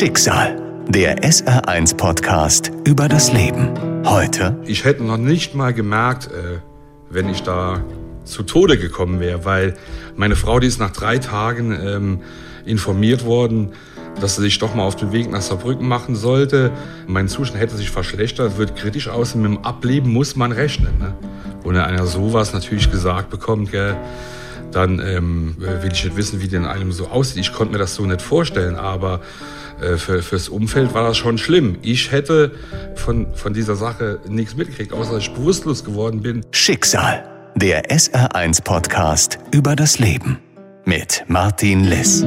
Schicksal. Der SR1-Podcast über das Leben. Heute. Ich hätte noch nicht mal gemerkt, äh, wenn ich da zu Tode gekommen wäre, weil meine Frau, die ist nach drei Tagen ähm, informiert worden, dass sie sich doch mal auf den Weg nach Saarbrücken machen sollte. Mein Zustand hätte sich verschlechtert, wird kritisch aussehen. Mit dem Ableben muss man rechnen. Ne? Wenn einer sowas natürlich gesagt bekommt, gell, dann ähm, will ich nicht wissen, wie denn einem so aussieht. Ich konnte mir das so nicht vorstellen, aber für, fürs Umfeld war das schon schlimm. Ich hätte von, von dieser Sache nichts mitgekriegt, außer dass ich bewusstlos geworden bin. Schicksal. Der SR1-Podcast über das Leben. Mit Martin Liss.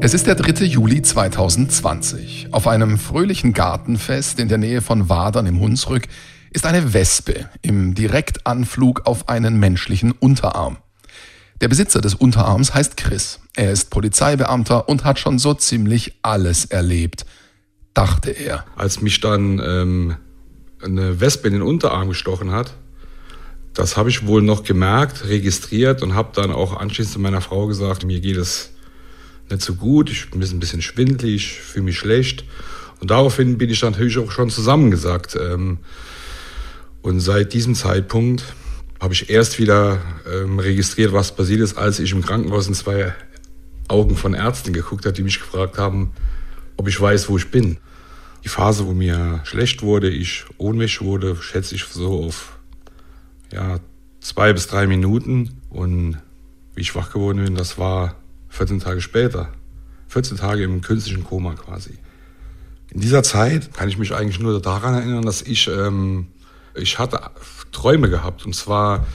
Es ist der 3. Juli 2020. Auf einem fröhlichen Gartenfest in der Nähe von Wadern im Hunsrück ist eine Wespe im Direktanflug auf einen menschlichen Unterarm. Der Besitzer des Unterarms heißt Chris. Er ist Polizeibeamter und hat schon so ziemlich alles erlebt, dachte er. Als mich dann ähm, eine Wespe in den Unterarm gestochen hat, das habe ich wohl noch gemerkt, registriert und habe dann auch anschließend zu meiner Frau gesagt, mir geht es nicht so gut, ich bin ein bisschen schwindelig, fühle mich schlecht. Und daraufhin bin ich natürlich auch schon zusammengesagt. Ähm, und seit diesem Zeitpunkt habe ich erst wieder ähm, registriert, was passiert ist, als ich im Krankenhaus in zwei Augen von Ärzten geguckt habe, die mich gefragt haben, ob ich weiß, wo ich bin. Die Phase, wo mir schlecht wurde, ich ohnmächtig wurde, schätze ich so auf ja, zwei bis drei Minuten. Und wie ich wach geworden bin, das war 14 Tage später. 14 Tage im künstlichen Koma quasi. In dieser Zeit kann ich mich eigentlich nur daran erinnern, dass ich, ähm, ich hatte Träume gehabt. Und zwar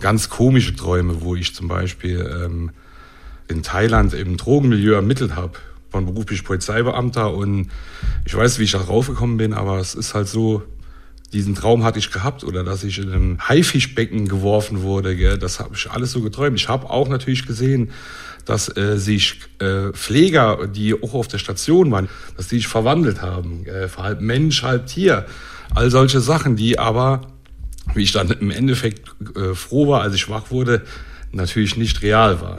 ganz komische Träume, wo ich zum Beispiel ähm, in Thailand im Drogenmilieu ermittelt habe. Von Beruf Polizeibeamter und ich weiß, wie ich da raufgekommen bin, aber es ist halt so, diesen Traum hatte ich gehabt oder dass ich in einem Haifischbecken geworfen wurde. Gell? Das habe ich alles so geträumt. Ich habe auch natürlich gesehen, dass äh, sich äh, Pfleger, die auch auf der Station waren, dass die sich verwandelt haben. Äh, halb Mensch, halb Tier. All solche Sachen, die aber wie ich dann im Endeffekt äh, froh war, als ich wach wurde, natürlich nicht real war.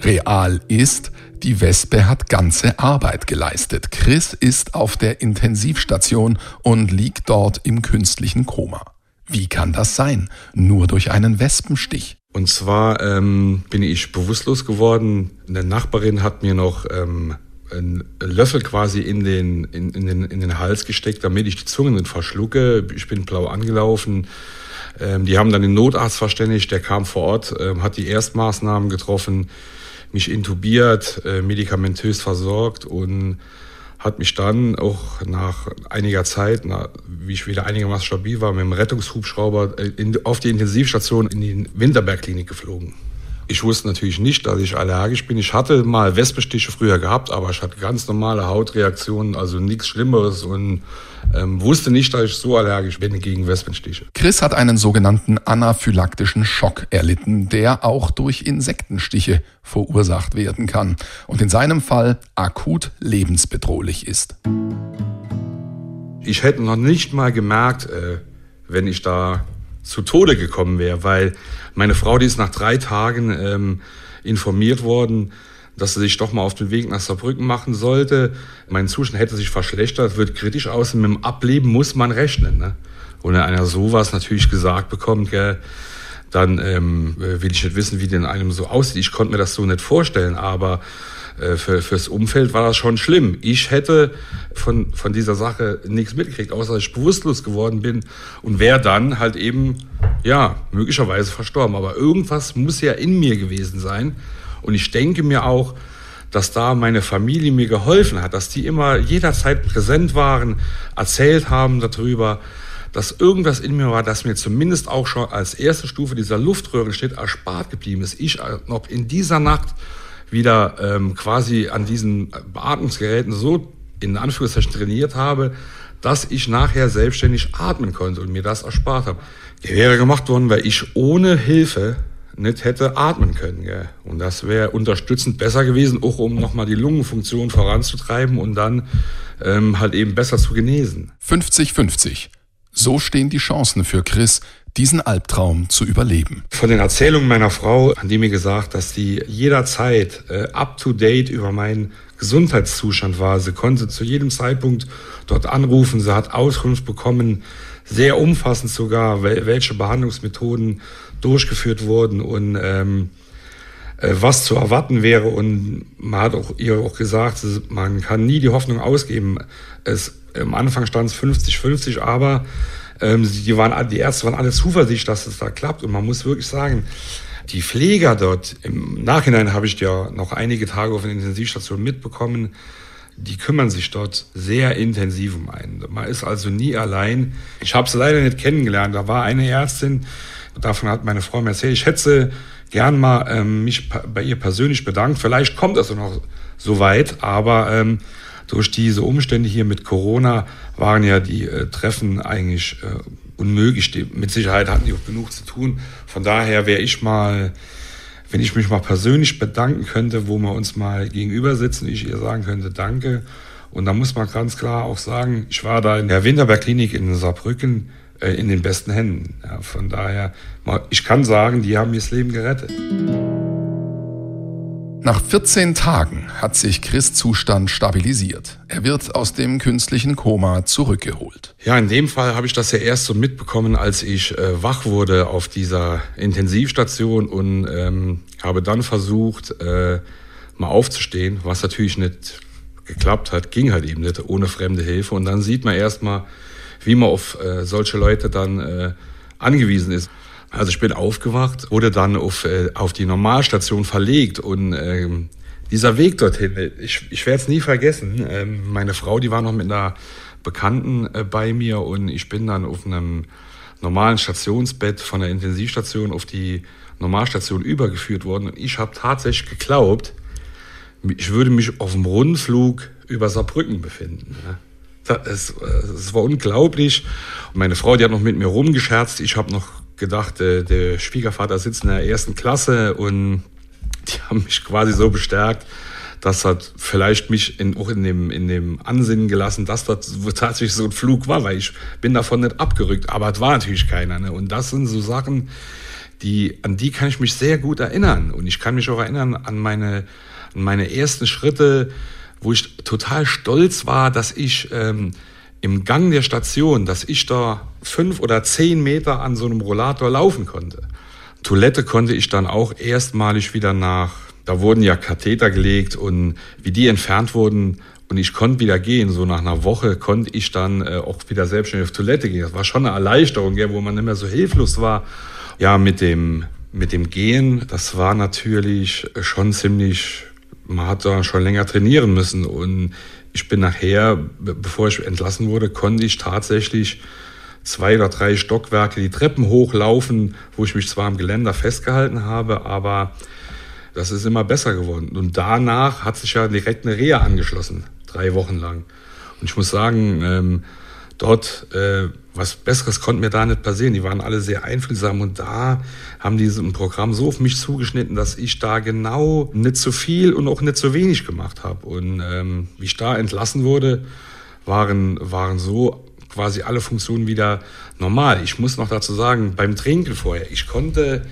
Real ist, die Wespe hat ganze Arbeit geleistet. Chris ist auf der Intensivstation und liegt dort im künstlichen Koma. Wie kann das sein? Nur durch einen Wespenstich. Und zwar ähm, bin ich bewusstlos geworden. Eine Nachbarin hat mir noch ähm, einen Löffel quasi in den, in, in, den, in den Hals gesteckt, damit ich die Zunge nicht verschlucke. Ich bin blau angelaufen. Ähm, die haben dann den Notarzt verständigt, der kam vor Ort, ähm, hat die Erstmaßnahmen getroffen, mich intubiert, äh, medikamentös versorgt und hat mich dann auch nach einiger Zeit, na, wie ich wieder einigermaßen stabil war, mit dem Rettungshubschrauber äh, in, auf die Intensivstation in die Winterbergklinik geflogen. Ich wusste natürlich nicht, dass ich allergisch bin. Ich hatte mal Wespenstiche früher gehabt, aber ich hatte ganz normale Hautreaktionen, also nichts Schlimmeres und ähm, wusste nicht, dass ich so allergisch bin gegen Wespenstiche. Chris hat einen sogenannten anaphylaktischen Schock erlitten, der auch durch Insektenstiche verursacht werden kann und in seinem Fall akut lebensbedrohlich ist. Ich hätte noch nicht mal gemerkt, äh, wenn ich da zu Tode gekommen wäre, weil meine Frau, die ist nach drei Tagen ähm, informiert worden, dass sie sich doch mal auf den Weg nach Saarbrücken machen sollte. Mein Zustand hätte sich verschlechtert, wird kritisch aussehen. Mit dem Ableben muss man rechnen. Ne? Und wenn einer sowas natürlich gesagt bekommt, gell, dann ähm, will ich nicht wissen, wie denn einem so aussieht. Ich konnte mir das so nicht vorstellen, aber äh, für, fürs Umfeld war das schon schlimm. Ich hätte von, von dieser Sache nichts mitgekriegt, außer dass ich bewusstlos geworden bin und wäre dann halt eben, ja, möglicherweise verstorben. Aber irgendwas muss ja in mir gewesen sein. Und ich denke mir auch, dass da meine Familie mir geholfen hat, dass die immer jederzeit präsent waren, erzählt haben darüber, dass irgendwas in mir war, das mir zumindest auch schon als erste Stufe dieser Luftröhrenschnitt erspart geblieben ist. Ich noch in dieser Nacht wieder ähm, quasi an diesen Beatmungsgeräten so in Anführungszeichen trainiert habe, dass ich nachher selbstständig atmen konnte und mir das erspart habe. Die wäre gemacht worden, weil ich ohne Hilfe nicht hätte atmen können. Gell? Und das wäre unterstützend besser gewesen, auch um nochmal die Lungenfunktion voranzutreiben und dann ähm, halt eben besser zu genesen. 50-50. So stehen die Chancen für Chris, diesen Albtraum zu überleben. Von den Erzählungen meiner Frau haben die mir gesagt, dass sie jederzeit äh, up-to-date über meinen Gesundheitszustand war. Sie konnte zu jedem Zeitpunkt dort anrufen. Sie hat Auskunft bekommen, sehr umfassend sogar, welche Behandlungsmethoden durchgeführt wurden und ähm, äh, was zu erwarten wäre. Und man hat auch ihr auch gesagt, man kann nie die Hoffnung ausgeben. Es, am Anfang stand es 50-50, aber die, waren, die Ärzte waren alle zuversichtlich, dass es da klappt. Und man muss wirklich sagen, die Pfleger dort, im Nachhinein habe ich ja noch einige Tage auf der Intensivstation mitbekommen, die kümmern sich dort sehr intensiv um einen. Man ist also nie allein. Ich habe sie leider nicht kennengelernt. Da war eine Ärztin, davon hat meine Frau mir erzählt, ich hätte gern mal ähm, mich bei ihr persönlich bedankt. Vielleicht kommt das noch so weit, aber ähm, durch diese Umstände hier mit Corona waren ja die äh, Treffen eigentlich äh, unmöglich. Die, mit Sicherheit hatten die auch genug zu tun. Von daher wäre ich mal, wenn ich mich mal persönlich bedanken könnte, wo wir uns mal gegenüber sitzen, ich ihr sagen könnte, danke. Und da muss man ganz klar auch sagen, ich war da in der Winterberg Klinik in Saarbrücken äh, in den besten Händen. Ja, von daher, ich kann sagen, die haben mir das Leben gerettet. Nach 14 Tagen hat sich Chris Zustand stabilisiert. Er wird aus dem künstlichen Koma zurückgeholt. Ja, in dem Fall habe ich das ja erst so mitbekommen, als ich äh, wach wurde auf dieser Intensivstation und ähm, habe dann versucht, äh, mal aufzustehen, was natürlich nicht geklappt hat, ging halt eben nicht ohne fremde Hilfe. Und dann sieht man erstmal, wie man auf äh, solche Leute dann äh, angewiesen ist. Also ich bin aufgewacht, wurde dann auf, äh, auf die Normalstation verlegt und ähm, dieser Weg dorthin, ich, ich werde es nie vergessen. Ähm, meine Frau, die war noch mit einer Bekannten äh, bei mir und ich bin dann auf einem normalen Stationsbett von der Intensivstation auf die Normalstation übergeführt worden und ich habe tatsächlich geglaubt, ich würde mich auf dem Rundflug über Saarbrücken befinden. Es, es war unglaublich. Und meine Frau, die hat noch mit mir rumgescherzt. Ich habe noch gedacht, der, der Schwiegervater sitzt in der ersten Klasse und die haben mich quasi so bestärkt, dass hat vielleicht mich in, auch in dem, in dem Ansinnen gelassen, dass das tatsächlich so ein Flug war, weil ich bin davon nicht abgerückt, aber es war natürlich keiner. Ne? Und das sind so Sachen, die, an die kann ich mich sehr gut erinnern. Und ich kann mich auch erinnern an meine, an meine ersten Schritte, wo ich total stolz war, dass ich ähm, im Gang der Station, dass ich da fünf oder zehn Meter an so einem Rollator laufen konnte. Toilette konnte ich dann auch erstmalig wieder nach, da wurden ja Katheter gelegt und wie die entfernt wurden und ich konnte wieder gehen, so nach einer Woche konnte ich dann äh, auch wieder selbstständig auf Toilette gehen. Das war schon eine Erleichterung, wo man nicht mehr so hilflos war. Ja, mit dem, mit dem Gehen, das war natürlich schon ziemlich, man hat da schon länger trainieren müssen und ich bin nachher, bevor ich entlassen wurde, konnte ich tatsächlich zwei oder drei Stockwerke die Treppen hochlaufen, wo ich mich zwar am Geländer festgehalten habe, aber das ist immer besser geworden. Und danach hat sich ja direkt eine Reha angeschlossen, drei Wochen lang. Und ich muss sagen, ähm, dort äh, was Besseres konnte mir da nicht passieren. Die waren alle sehr einfühlsam und da haben die ein Programm so auf mich zugeschnitten, dass ich da genau nicht so viel und auch nicht so wenig gemacht habe. Und ähm, wie ich da entlassen wurde, waren, waren so quasi alle Funktionen wieder normal. Ich muss noch dazu sagen, beim Trinken vorher, ich konnte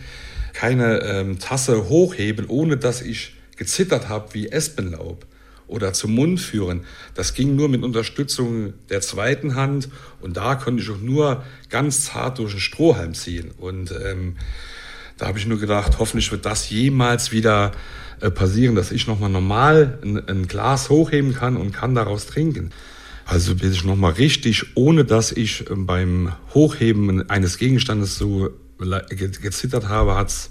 keine ähm, Tasse hochheben, ohne dass ich gezittert habe wie Espenlaub oder zum Mund führen. Das ging nur mit Unterstützung der zweiten Hand und da konnte ich auch nur ganz zart durch den Strohhalm ziehen. Und ähm, da habe ich nur gedacht, hoffentlich wird das jemals wieder äh, passieren, dass ich nochmal normal ein, ein, Glas hochheben kann und kann daraus trinken. Also bis ich nochmal richtig, ohne dass ich ähm, beim Hochheben eines Gegenstandes so gezittert habe, hat es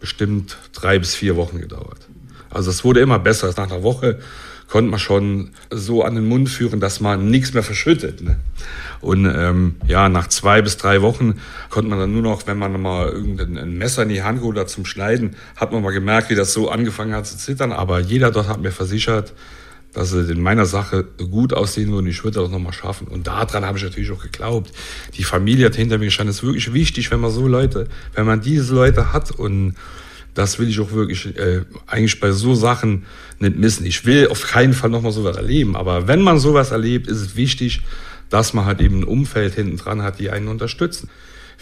bestimmt drei bis vier Wochen gedauert. Also es wurde immer besser. Nach einer Woche konnte man schon so an den Mund führen, dass man nichts mehr verschüttet. Ne? Und ähm, ja, nach zwei bis drei Wochen konnte man dann nur noch, wenn man mal irgendein Messer in die Hand geholt hat zum Schneiden, hat man mal gemerkt, wie das so angefangen hat zu zittern. Aber jeder dort hat mir versichert, dass es in meiner Sache gut aussehen würde und ich würde das nochmal schaffen. Und daran habe ich natürlich auch geglaubt. Die Familie hat hinter mir gestanden. Es ist wirklich wichtig, wenn man so Leute, wenn man diese Leute hat und das will ich auch wirklich äh, eigentlich bei so Sachen nicht missen. Ich will auf keinen Fall nochmal sowas erleben, aber wenn man sowas erlebt, ist es wichtig, dass man halt eben ein Umfeld hinten dran hat, die einen unterstützen.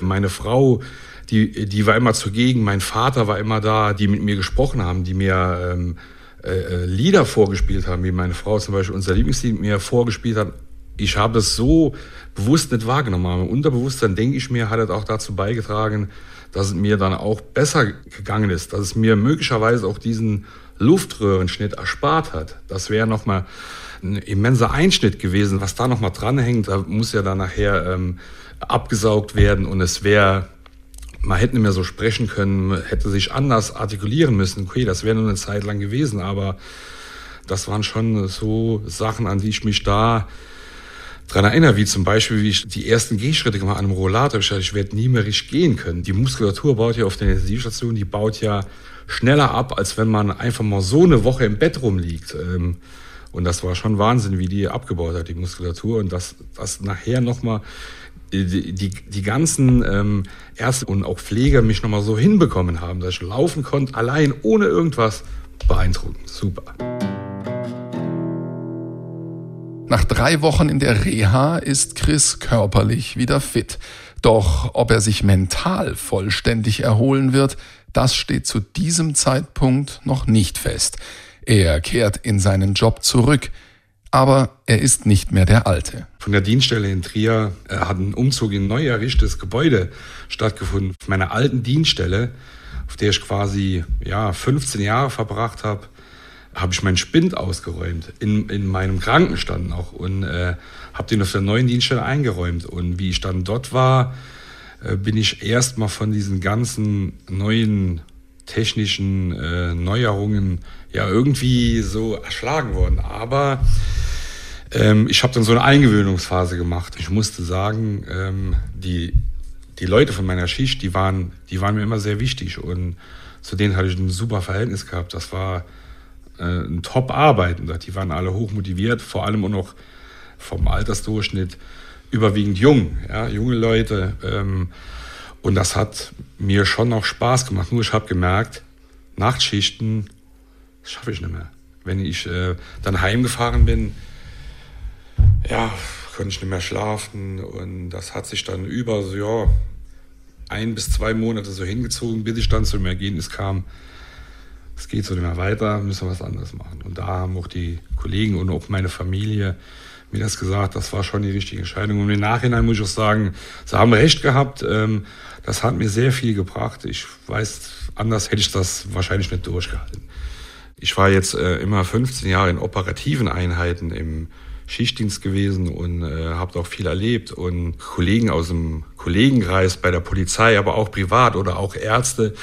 Meine Frau, die, die war immer zugegen, mein Vater war immer da, die mit mir gesprochen haben, die mir ähm, äh, äh Lieder vorgespielt haben, wie meine Frau zum Beispiel unser Lieblingslied mir vorgespielt hat. Ich habe das so bewusst nicht wahrgenommen. Im Unterbewusstsein, denke ich mir, hat es auch dazu beigetragen, dass es mir dann auch besser gegangen ist, dass es mir möglicherweise auch diesen Luftröhrenschnitt erspart hat. Das wäre nochmal ein immenser Einschnitt gewesen, was da nochmal dranhängt. Da muss ja dann nachher ähm, abgesaugt werden und es wäre, man hätte nicht mehr so sprechen können, hätte sich anders artikulieren müssen. Okay, das wäre nur eine Zeit lang gewesen, aber das waren schon so Sachen, an die ich mich da dran erinnere, wie zum Beispiel, wie ich die ersten Gehschritte gemacht an einem Rollator. Ich, ich werde nie mehr richtig gehen können. Die Muskulatur baut ja auf der Intensivstation, die baut ja schneller ab, als wenn man einfach mal so eine Woche im Bett rumliegt. Ähm, und das war schon Wahnsinn, wie die abgebaut hat, die Muskulatur. Und dass das nachher nochmal die, die, die ganzen ähm, Ärzte und auch Pfleger mich nochmal so hinbekommen haben, dass ich laufen konnte, allein, ohne irgendwas, beeindruckend. Super. Nach drei Wochen in der Reha ist Chris körperlich wieder fit. Doch ob er sich mental vollständig erholen wird, das steht zu diesem Zeitpunkt noch nicht fest. Er kehrt in seinen Job zurück, aber er ist nicht mehr der Alte. Von der Dienststelle in Trier äh, hat ein Umzug in ein neu errichtetes Gebäude stattgefunden. Auf meiner alten Dienststelle, auf der ich quasi ja, 15 Jahre verbracht habe, habe ich meinen Spind ausgeräumt, in, in meinem Krankenstand noch und äh, habe den auf der neuen Dienststelle eingeräumt. Und wie ich dann dort war, äh, bin ich erstmal von diesen ganzen neuen technischen äh, Neuerungen ja irgendwie so erschlagen worden. Aber ähm, ich habe dann so eine Eingewöhnungsphase gemacht. Ich musste sagen, ähm, die, die Leute von meiner Schicht, die waren, die waren mir immer sehr wichtig und zu denen hatte ich ein super Verhältnis gehabt. Das war äh, ein Top-Arbeitender. Die waren alle hoch motiviert, vor allem auch noch vom Altersdurchschnitt überwiegend jung, ja, junge Leute. Ähm, und das hat mir schon noch Spaß gemacht. Nur ich habe gemerkt, Nachtschichten schaffe ich nicht mehr. Wenn ich äh, dann heimgefahren bin, ja, konnte ich nicht mehr schlafen. Und das hat sich dann über so, ja, ein bis zwei Monate so hingezogen, bis ich dann zu dem Ergebnis kam, es geht so nicht mehr weiter, müssen wir was anderes machen. Und da haben auch die Kollegen und auch meine Familie mir das gesagt, das war schon die richtige Entscheidung. Und im Nachhinein muss ich auch sagen, sie haben recht gehabt. Ähm, das hat mir sehr viel gebracht. Ich weiß, anders hätte ich das wahrscheinlich nicht durchgehalten. Ich war jetzt äh, immer 15 Jahre in operativen Einheiten im Schichtdienst gewesen und äh, habe auch viel erlebt und Kollegen aus dem Kollegenkreis bei der Polizei, aber auch privat oder auch Ärzte,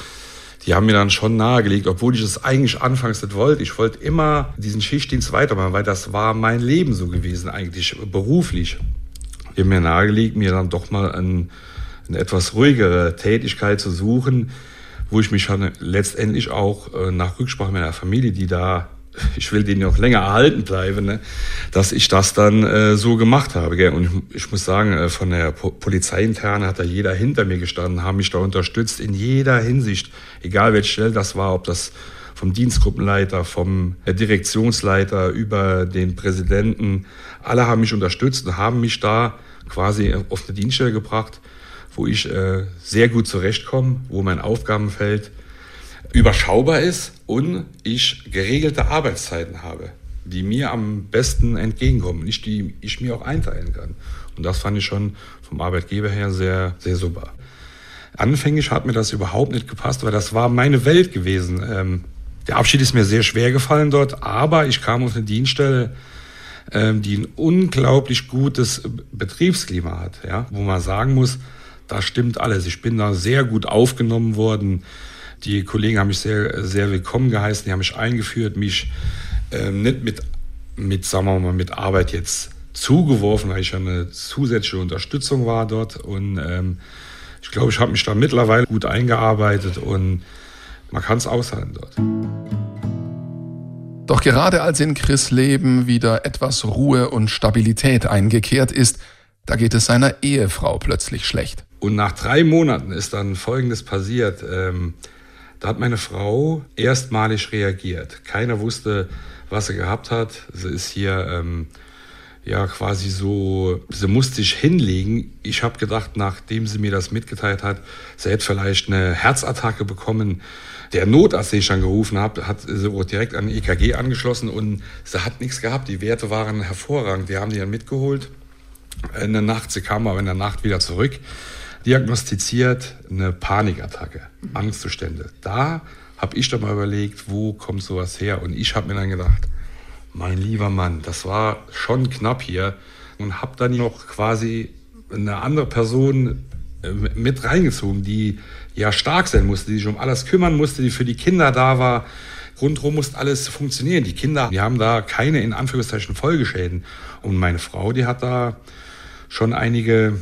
die haben mir dann schon nahegelegt, obwohl ich es eigentlich anfangs nicht wollte. Ich wollte immer diesen Schichtdienst weitermachen, weil das war mein Leben so gewesen, eigentlich beruflich. Die haben mir nahegelegt, mir dann doch mal ein, eine etwas ruhigere Tätigkeit zu suchen, wo ich mich dann letztendlich auch äh, nach Rücksprache meiner Familie, die da ich will den noch länger erhalten bleiben, ne, dass ich das dann äh, so gemacht habe. Gell? Und ich, ich muss sagen, äh, von der po Polizeiinterne hat da jeder hinter mir gestanden, haben mich da unterstützt in jeder Hinsicht, egal welche Stelle das war, ob das vom Dienstgruppenleiter, vom äh, Direktionsleiter über den Präsidenten, alle haben mich unterstützt und haben mich da quasi auf eine Dienststelle gebracht, wo ich äh, sehr gut zurechtkomme, wo mein Aufgabenfeld überschaubar ist und ich geregelte Arbeitszeiten habe, die mir am besten entgegenkommen, nicht die ich mir auch einteilen kann. Und das fand ich schon vom Arbeitgeber her sehr, sehr super. Anfänglich hat mir das überhaupt nicht gepasst, weil das war meine Welt gewesen. Ähm, der Abschied ist mir sehr schwer gefallen dort, aber ich kam auf eine Dienststelle, ähm, die ein unglaublich gutes Betriebsklima hat, ja, wo man sagen muss, da stimmt alles. Ich bin da sehr gut aufgenommen worden. Die Kollegen haben mich sehr, sehr willkommen geheißen, die haben mich eingeführt, mich ähm, nicht mit, mit, sagen wir mal, mit Arbeit jetzt zugeworfen, weil ich ja eine zusätzliche Unterstützung war dort. Und ähm, ich glaube, ich habe mich da mittlerweile gut eingearbeitet und man kann es aushalten dort. Doch gerade als in Chris Leben wieder etwas Ruhe und Stabilität eingekehrt ist, da geht es seiner Ehefrau plötzlich schlecht. Und nach drei Monaten ist dann Folgendes passiert. Ähm, da hat meine Frau erstmalig reagiert. Keiner wusste, was sie gehabt hat. Sie ist hier ähm, ja quasi so, sie musste sich hinlegen. Ich habe gedacht, nachdem sie mir das mitgeteilt hat, sie hätte vielleicht eine Herzattacke bekommen. Der Notarzt, den ich dann gerufen habe, hat sie direkt an EKG angeschlossen und sie hat nichts gehabt. Die Werte waren hervorragend. Die haben die dann mitgeholt. In der Nacht, sie kam aber in der Nacht wieder zurück, diagnostiziert eine Panikattacke, Angstzustände. Da habe ich dann mal überlegt, wo kommt sowas her? Und ich habe mir dann gedacht, mein lieber Mann, das war schon knapp hier und habe dann noch quasi eine andere Person äh, mit reingezogen, die ja stark sein musste, die sich um alles kümmern musste, die für die Kinder da war. Rundherum musste alles funktionieren. Die Kinder, die haben da keine in Anführungszeichen Folgeschäden. Und meine Frau, die hat da schon einige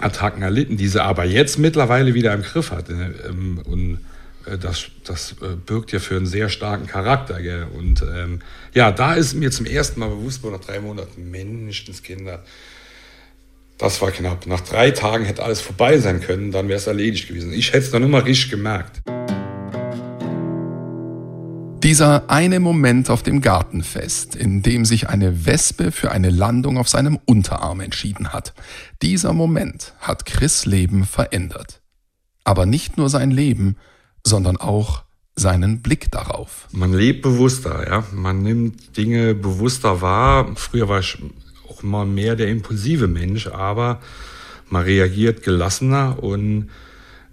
Attacken erlitten, die sie aber jetzt mittlerweile wieder im Griff hat. Ähm, und äh, das, das äh, birgt ja für einen sehr starken Charakter. Gell? Und ähm, ja, da ist mir zum ersten Mal bewusst, nach drei Monaten, mindestens Kinder, das war knapp. Nach drei Tagen hätte alles vorbei sein können, dann wäre es erledigt gewesen. Ich hätte es dann immer richtig gemerkt. Dieser eine Moment auf dem Gartenfest, in dem sich eine Wespe für eine Landung auf seinem Unterarm entschieden hat. Dieser Moment hat Chris Leben verändert. Aber nicht nur sein Leben, sondern auch seinen Blick darauf. Man lebt bewusster, ja. Man nimmt Dinge bewusster wahr. Früher war ich auch immer mehr der impulsive Mensch, aber man reagiert gelassener und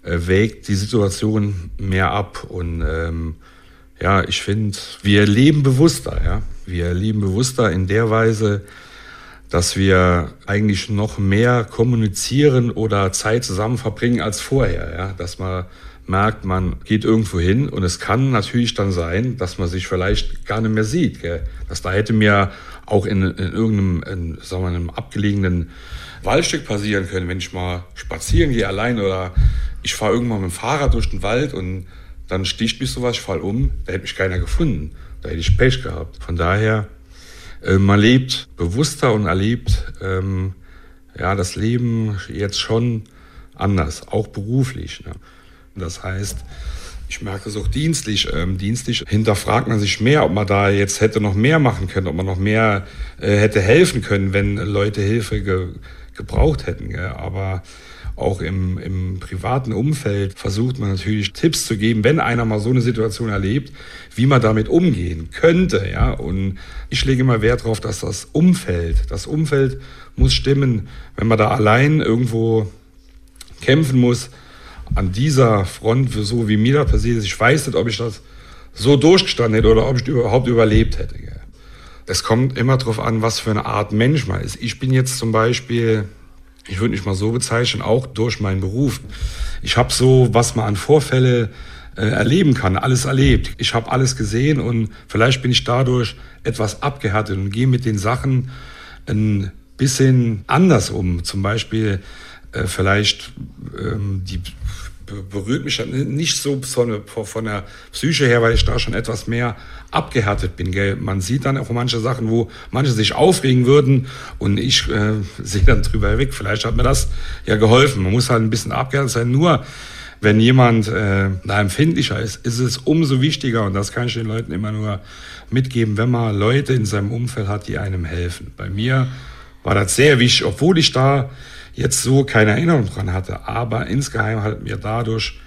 äh, wägt die Situation mehr ab. Und ähm, ja, ich finde, wir leben bewusster, ja. Wir leben bewusster in der Weise, dass wir eigentlich noch mehr kommunizieren oder Zeit zusammen verbringen als vorher, ja. Dass man merkt, man geht irgendwo hin und es kann natürlich dann sein, dass man sich vielleicht gar nicht mehr sieht. Gell? Das da hätte mir auch in, in irgendeinem, in, sagen wir, einem abgelegenen Waldstück passieren können, wenn ich mal spazieren gehe allein oder ich fahre irgendwann mit dem Fahrrad durch den Wald und dann sticht mich sowas, ich fall um, da hätte mich keiner gefunden. Da hätte ich Pech gehabt. Von daher, äh, man lebt bewusster und erlebt ähm, ja das Leben jetzt schon anders, auch beruflich. Ne? Das heißt, ich merke es auch dienstlich. Ähm, dienstlich hinterfragt man sich mehr, ob man da jetzt hätte noch mehr machen können, ob man noch mehr äh, hätte helfen können, wenn Leute Hilfe ge gebraucht hätten. Gell? Aber auch im, im privaten Umfeld versucht man natürlich Tipps zu geben, wenn einer mal so eine Situation erlebt, wie man damit umgehen könnte. Ja? Und ich lege immer Wert darauf, dass das Umfeld, das Umfeld muss stimmen. Wenn man da allein irgendwo kämpfen muss, an dieser Front, für so wie mir das passiert ist, ich weiß nicht, ob ich das so durchgestanden hätte oder ob ich überhaupt überlebt hätte. Es kommt immer darauf an, was für eine Art Mensch man ist. Ich bin jetzt zum Beispiel, ich würde mich mal so bezeichnen, auch durch meinen Beruf. Ich habe so, was man an Vorfälle äh, erleben kann, alles erlebt. Ich habe alles gesehen und vielleicht bin ich dadurch etwas abgehärtet und gehe mit den Sachen ein bisschen anders um. Zum Beispiel äh, vielleicht ähm, die berührt mich nicht so von, der Psyche her, weil ich da schon etwas mehr abgehärtet bin. Gell? Man sieht dann auch manche Sachen, wo manche sich aufregen würden und ich äh, sehe dann drüber weg. Vielleicht hat mir das ja geholfen. Man muss halt ein bisschen abgehärtet sein. Nur wenn jemand äh, da empfindlicher ist, ist es umso wichtiger und das kann ich den Leuten immer nur mitgeben, wenn man Leute in seinem Umfeld hat, die einem helfen. Bei mir war das sehr wichtig, obwohl ich da jetzt so keine Erinnerung dran hatte. Aber insgeheim hat mir dadurch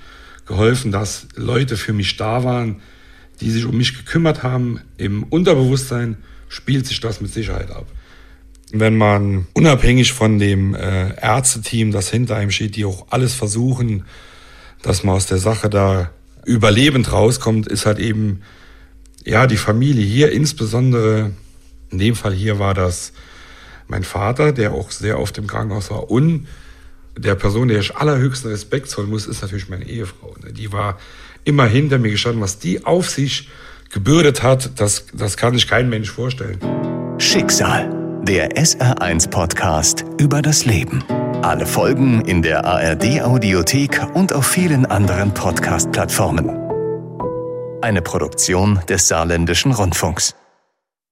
geholfen, dass Leute für mich da waren, die sich um mich gekümmert haben. Im Unterbewusstsein spielt sich das mit Sicherheit ab. Wenn man unabhängig von dem äh, Ärzteteam, das hinter einem steht, die auch alles versuchen, dass man aus der Sache da überlebend rauskommt, ist halt eben, ja, die Familie hier, insbesondere in dem Fall hier war das mein Vater, der auch sehr oft im Krankenhaus war, und der Person, der ich allerhöchsten Respekt zollen muss, ist natürlich meine Ehefrau. Ne? Die war immer hinter mir gestanden. Was die auf sich gebürdet hat, das, das kann sich kein Mensch vorstellen. Schicksal, der SR1-Podcast über das Leben. Alle Folgen in der ARD-Audiothek und auf vielen anderen Podcast-Plattformen. Eine Produktion des Saarländischen Rundfunks.